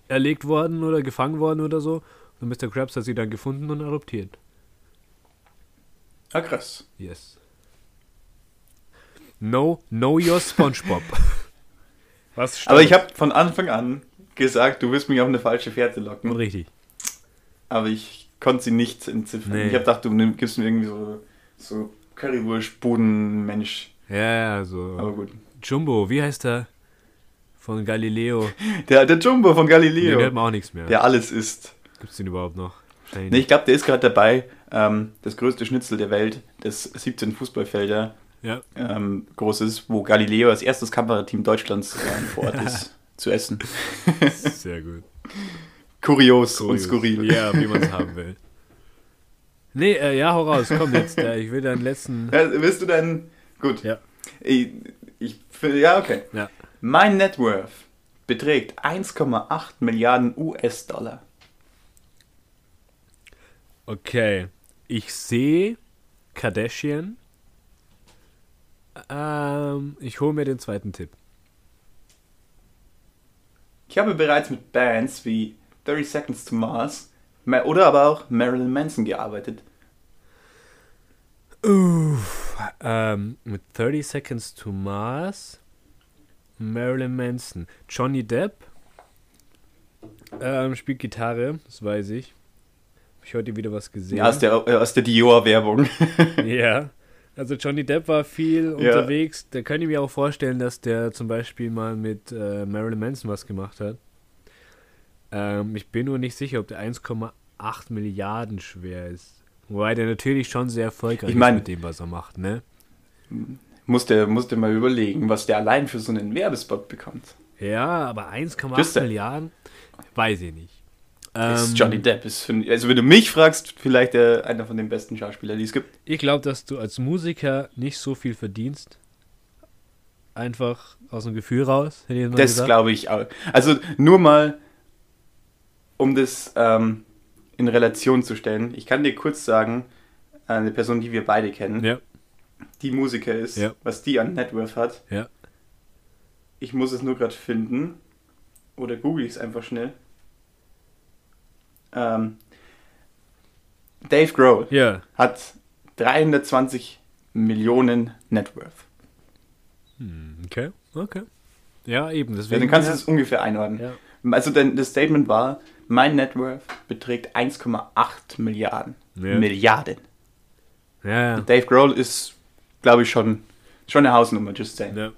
erlegt worden oder gefangen worden oder so. Und Mr. Krabs hat sie dann gefunden und adoptiert. Ah, krass. Yes. No, know your SpongeBob. [LAUGHS] Was Aber ich stimmt. habe von Anfang an gesagt, du wirst mich auf eine falsche Fährte locken. Richtig. Aber ich konnte sie nicht entziffern. Nee. Ich habe gedacht, du nimm- gibst mir irgendwie so, so Currywurst, Bodenmensch. Ja, ja, Aber so. gut. Jumbo, wie heißt der? Von Galileo. [LAUGHS] Der, der Jumbo von Nee, der Galileo, hat man auch nichts mehr. der alles isst. Gibt's den überhaupt noch? Nee, ich glaube, der ist gerade dabei, ähm, das größte Schnitzel der Welt, das 17 Fußballfelder Ja. ähm, groß ist, wo Galileo als erstes Kamerateam Deutschlands äh, vor Ort ist, [LAUGHS] zu essen. Sehr gut. Kurios, und Kurios. skurril. Ja, wie man es haben will. Nee, äh, ja, hau raus, komm jetzt. [LAUGHS] Äh, ich will deinen letzten. Ja, willst du dann... Gut. Ja. Ich, ich ja, okay. Ja. Mein Net Worth beträgt 1,8 Milliarden US-Dollar. Okay. Ich sehe Kardashian. Ähm, ich hole mir den zweiten Tipp. Ich habe bereits mit Bands wie 30 Seconds to Mars, Ma- Oder aber auch Marilyn Manson gearbeitet. Uff, ähm, mit 30 Seconds to Mars, Marilyn Manson, Johnny Depp ähm, spielt Gitarre, das weiß ich. Hab ich heute wieder was gesehen. Ja, aus der, aus der Dior-Werbung. [LAUGHS] Ja. Also Johnny Depp war viel Ja. unterwegs. Da könnte ich mir auch vorstellen, dass der zum Beispiel mal mit äh, Marilyn Manson was gemacht hat. Ähm, ich bin nur nicht sicher, ob der 1,8 Milliarden schwer ist. Wobei der natürlich schon sehr erfolgreich Ich mein- ist mit dem, was er macht, ne? musste, musste mal überlegen, was der allein für so einen Werbespot bekommt. Ja, aber 1,8 Wüsste. Milliarden? Weiß ich nicht. Das Ähm, Johnny Depp ist, für, also wenn du mich fragst, vielleicht äh, einer von den besten Schauspielern, die es gibt. Ich glaube, dass du als Musiker nicht so viel verdienst. Einfach aus dem Gefühl raus, Das glaube ich auch. Also nur mal, um das ähm, in Relation zu stellen. Ich kann dir kurz sagen, eine Person, die wir beide kennen, Ja, die Musiker ist, Ja. was die an Networth hat. ja. Ich muss es nur gerade finden. Oder google ich es einfach schnell. Ähm, Dave Grohl Ja, hat 320 Millionen Networth. Hm, okay, okay. Ja, eben, Ja, deswegen. dann kannst du ja, es ungefähr einordnen. ja. Also denn das Statement war, mein Networth beträgt 1,8 Milliarden. Ja. Milliarden. Ja, ja. Dave Grohl ist, glaube ich, schon, schon eine Hausnummer, just saying. ja.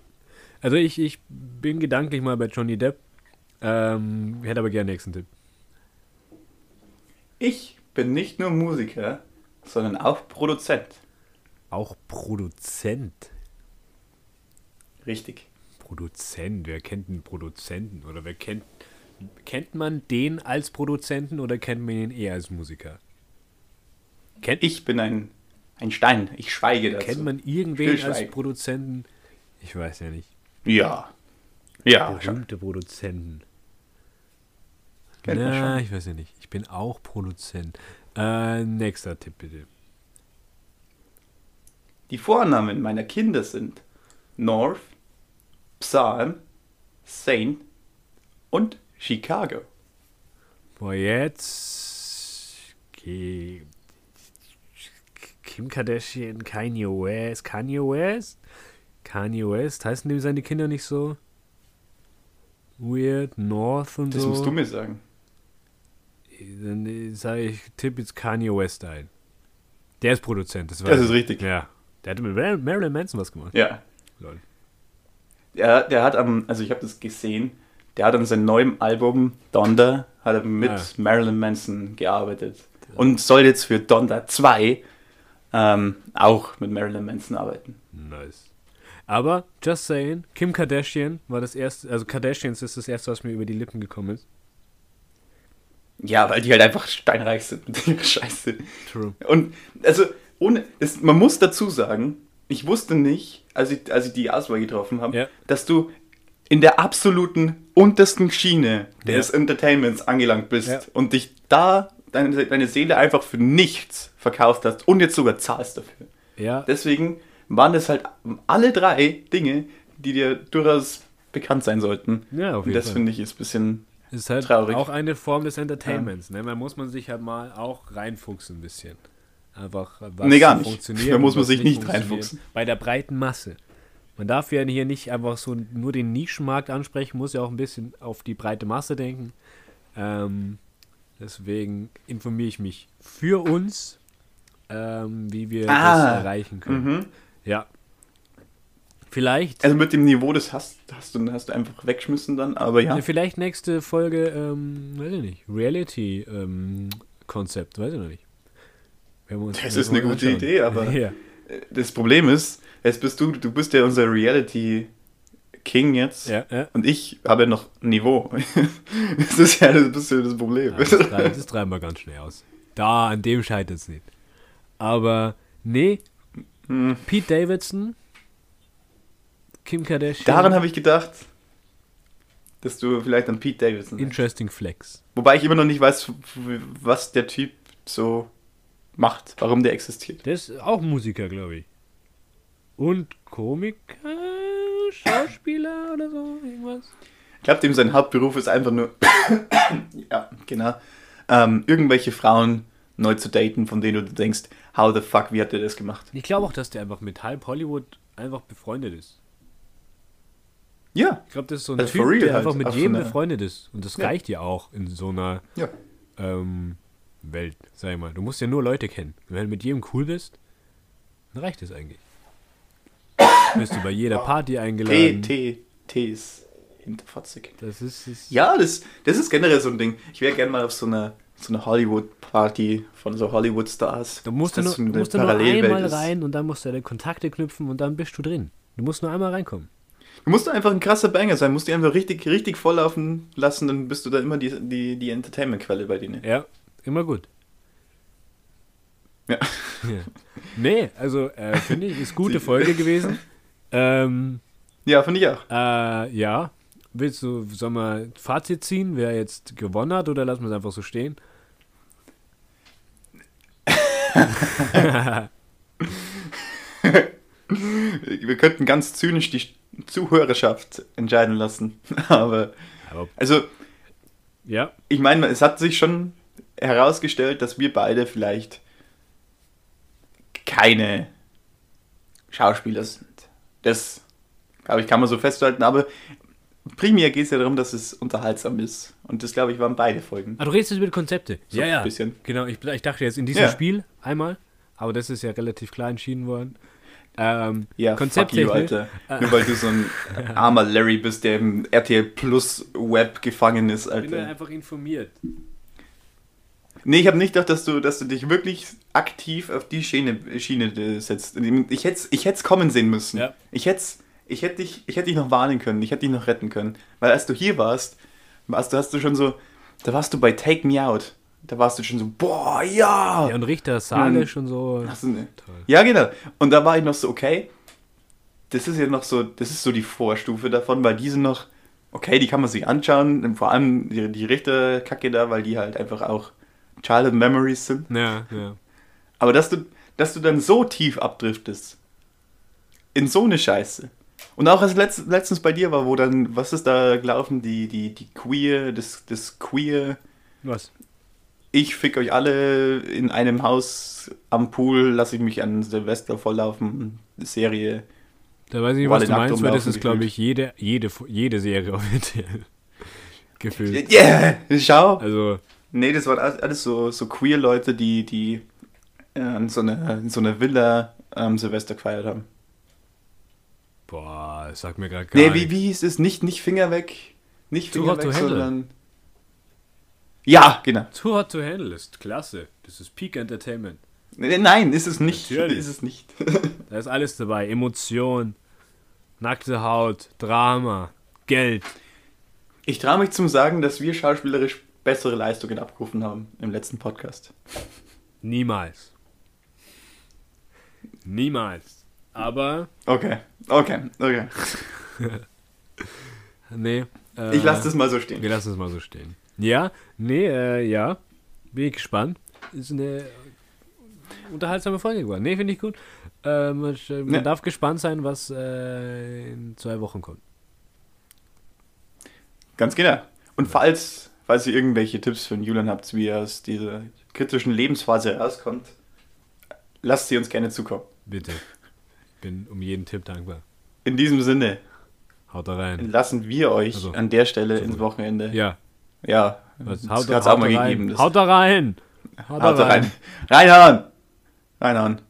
Also ich, ich bin gedanklich mal bei Johnny Depp. Ähm, hätte aber gerne nächsten Tipp. Ich bin nicht nur Musiker, sondern auch Produzent. Auch Produzent. Richtig. Produzent, wer kennt einen Produzenten? Oder wer kennt. Kennt man den als Produzenten oder kennt man ihn eher als Musiker? Kennt, Ich bin ein, ein Stein. Ich schweige dazu. kennt man irgendwen als. Produzenten? Ich weiß ja nicht. Ja. Ja, schon. Berühmte Produzenten. Kennt Na, ich weiß ja nicht. Ich bin auch Produzent. Äh, nächster Tipp bitte. Die Vornamen meiner Kinder sind North, Psalm, Saint und Chicago. Boah, jetzt. Ki- Kim Kardashian, Kanye West. Kanye West? Kanye West? Heißen dem seine Kinder nicht so? Weird, North und Das so? musst du mir sagen. Dann sage ich, tipp jetzt Kanye West ein. Der ist Produzent, das, Das ist ich. richtig. Ja. Der hat mit Mar- Marilyn Manson was gemacht. Ja. Lol. Der, der hat am, also ich habe das gesehen, der hat an seinem neuen Album Donda hat er mit Ah. Marilyn Manson gearbeitet. Und soll jetzt für Donda 2 ähm, auch mit Marilyn Manson arbeiten. Nice. Aber, just saying, Kim Kardashian war das erste, also Kardashians ist das erste, was mir über die Lippen gekommen ist. Ja, weil die halt einfach steinreich sind mit [LAUGHS] ihrer Scheiße. True. Und also, ohne, es, man muss dazu sagen, ich wusste nicht, als ich, als ich die Auswahl getroffen habe, Ja. dass du in der absoluten untersten Schiene des Ja. Entertainments angelangt bist Ja. und dich da deine, deine Seele einfach für nichts verkauft hast und jetzt sogar zahlst dafür. Ja, Deswegen waren das halt alle drei Dinge, die dir durchaus bekannt sein sollten. ja auf Und jeden das Fall. finde ich ist ein bisschen. Ist halt traurig. auch eine Form des Entertainments. Ne? Man muss man sich halt mal auch reinfuchsen ein bisschen. Einfach, was Nee, gar nicht. funktioniert Da muss man sich nicht reinfuchsen. Bei der breiten Masse. Man darf ja hier nicht einfach so nur den Nischenmarkt ansprechen, muss ja auch ein bisschen auf die breite Masse denken. Ähm, deswegen informiere ich mich für uns, ähm, wie wir Ah. das erreichen können. Mhm. Ja. Vielleicht, Also mit dem Niveau, das hast, hast, du, hast du einfach weggeschmissen dann, aber ja. vielleicht nächste Folge, ähm, weiß ich nicht, Reality-Konzept, weiß ich noch nicht. Werden wir uns- Das ist eine gute anschauen. Idee, aber- [LAUGHS] Ja. Das Problem ist, jetzt bist du, du bist ja unser Reality King jetzt. Ja, ja. Und ich habe ja noch Niveau. [LAUGHS] das ist ja das, bisschen das Problem. Ja, das, das treiben wir ganz schnell aus. Da, an dem scheitert es nicht. Aber, nee, Hm. Pete Davidson, Kim Kardashian, Daran habe ich gedacht, dass du vielleicht an Pete Davidson. Interesting Flex. Wobei ich immer noch nicht weiß, was der Typ so macht, warum der existiert. Der ist auch Musiker, glaube ich. Und Komiker, Schauspieler oder so, irgendwas. Ich glaube, dem sein Hauptberuf ist einfach nur. [COUGHS] ja, genau. ähm, irgendwelche Frauen neu zu daten, von denen du denkst, how the fuck, wie hat der das gemacht? Ich glaube auch, dass der einfach mit halb Hollywood einfach befreundet ist. Ja. Ich glaube, das ist so ein Also Typ, der halt, einfach mit auf jedem so befreundet ist. Und das Ja. reicht ja auch in so einer Ja. ähm, Welt, sag ich mal. Du musst ja nur Leute kennen. Wenn du mit jedem cool bist, dann reicht es eigentlich. Bist du bei jeder Party eingeladen. T, T ist hinterfotzig. Das ist, ist Ja, das, das ist generell so ein Ding. Ich wäre gerne mal auf so einer so eine Hollywood-Party von so Hollywood-Stars. Du musst, da Das nur, eine du musst nur einmal ist. rein und dann musst du deine Kontakte knüpfen und dann bist du drin. Du musst nur einmal reinkommen. Du musst einfach ein krasser Banger sein, musst die einfach richtig, richtig volllaufen lassen, dann bist du da immer die, die, die Entertainment-Quelle bei denen. Ja, immer gut. Ja. Ja. Nee, also äh, finde ich, ist gute [LAUGHS] Folge gewesen. Ähm, Ja, finde ich auch. äh, ja. Willst du, sollen wir Fazit ziehen, wer jetzt gewonnen hat oder lassen wir es einfach so stehen? [LAUGHS] Wir könnten ganz zynisch die Zuhörerschaft entscheiden lassen. [LAUGHS] Aber, Aber, also, ja, ich meine, es hat sich schon herausgestellt, dass wir beide vielleicht keine Schauspieler sind. Das, glaube ich, kann man so festhalten. Aber primär geht es ja darum, dass es unterhaltsam ist. Und das, glaube ich, waren beide Folgen. Ah, du redest jetzt über die Konzepte. So ja, ein ja. bisschen. Genau, ich, ich dachte jetzt in diesem Ja. Spiel einmal, aber das ist ja relativ klar entschieden worden. Ähm, Ja, fuck you, Alter. Nur weil du so ein [LAUGHS] armer Larry bist, der im RTL Plus Web gefangen ist, Ich bin Alter. einfach informiert. Nee, ich habe nicht gedacht, dass du, dass du dich wirklich aktiv auf die Schiene, Schiene äh, setzt. Ich hätte ich hätt's kommen sehen müssen. Ja. Ich hätte ich hätt dich, ich hätt dich noch warnen können, ich hätte dich noch retten können. Weil als du hier warst, warst du, hast du schon so, da warst du bei Take Me Out. Da warst du schon so, boah, ja! Ja, und Richter Sale Hm. schon so. Ne? Toll. Ja, genau. Und da war ich noch so, okay, das ist ja noch so, das ist so die Vorstufe davon, weil die sind noch, okay, die kann man sich anschauen, und vor allem die, die Richterkacke da, weil die halt einfach auch Childhood Memories sind. Ja, ja. Aber dass du, dass du dann so tief abdriftest, in so eine Scheiße. Und auch als letzt, letztens bei dir war, wo dann, was ist da gelaufen, die, die, die Queer, das, das Queer, Was? Ich fick euch alle in einem Haus am Pool, lasse ich mich an Silvester volllaufen, Serie. Da weiß ich nicht, was du meinst, weil das ist, glaube ich, jede, jede, jede Serie RTL. [LAUGHS] Gefühlt. Yeah, schau. Also, Nee, das waren alles so, so queer Leute, die, die in, so eine, in so einer Villa ähm, Silvester gefeiert haben. boah, sagt mir gerade gar Nee, wie, wie hieß es? Nicht, nicht Finger weg. Nicht Finger weg, sondern. Ja, genau. Too Hot to Handle ist klasse. Das ist Peak Entertainment. Nein, ist es nicht. Natürlich. Ist es nicht. [LAUGHS] Da ist alles dabei. Emotion, nackte Haut, Drama, Geld. Ich traue mich zum Sagen, dass wir schauspielerisch bessere Leistungen abgerufen haben im letzten Podcast. Niemals. Niemals. Aber, Okay, okay, okay. [LAUGHS] nee. Äh, Ich lasse das mal so stehen. Wir lassen es mal so stehen. Ja, nee, äh, ja. Bin ich gespannt. Ist eine unterhaltsame Folge geworden. Nee, finde ich gut. Äh, man man Ja. darf gespannt sein, was äh, in zwei Wochen kommt. Ganz genau. Und falls, falls ihr irgendwelche Tipps für den Julian habt, wie er aus dieser kritischen Lebensphase herauskommt, lasst sie uns gerne zukommen. Bitte. Bin um jeden Tipp dankbar. In diesem Sinne Haut da rein. lassen wir euch Also, an der Stelle so ins. Wochenende. Ja. Ja, das hat's haut auch mal rein. gegeben. Das Haut da rein. Haut, haut da rein. Reinhauen! Reinhauen.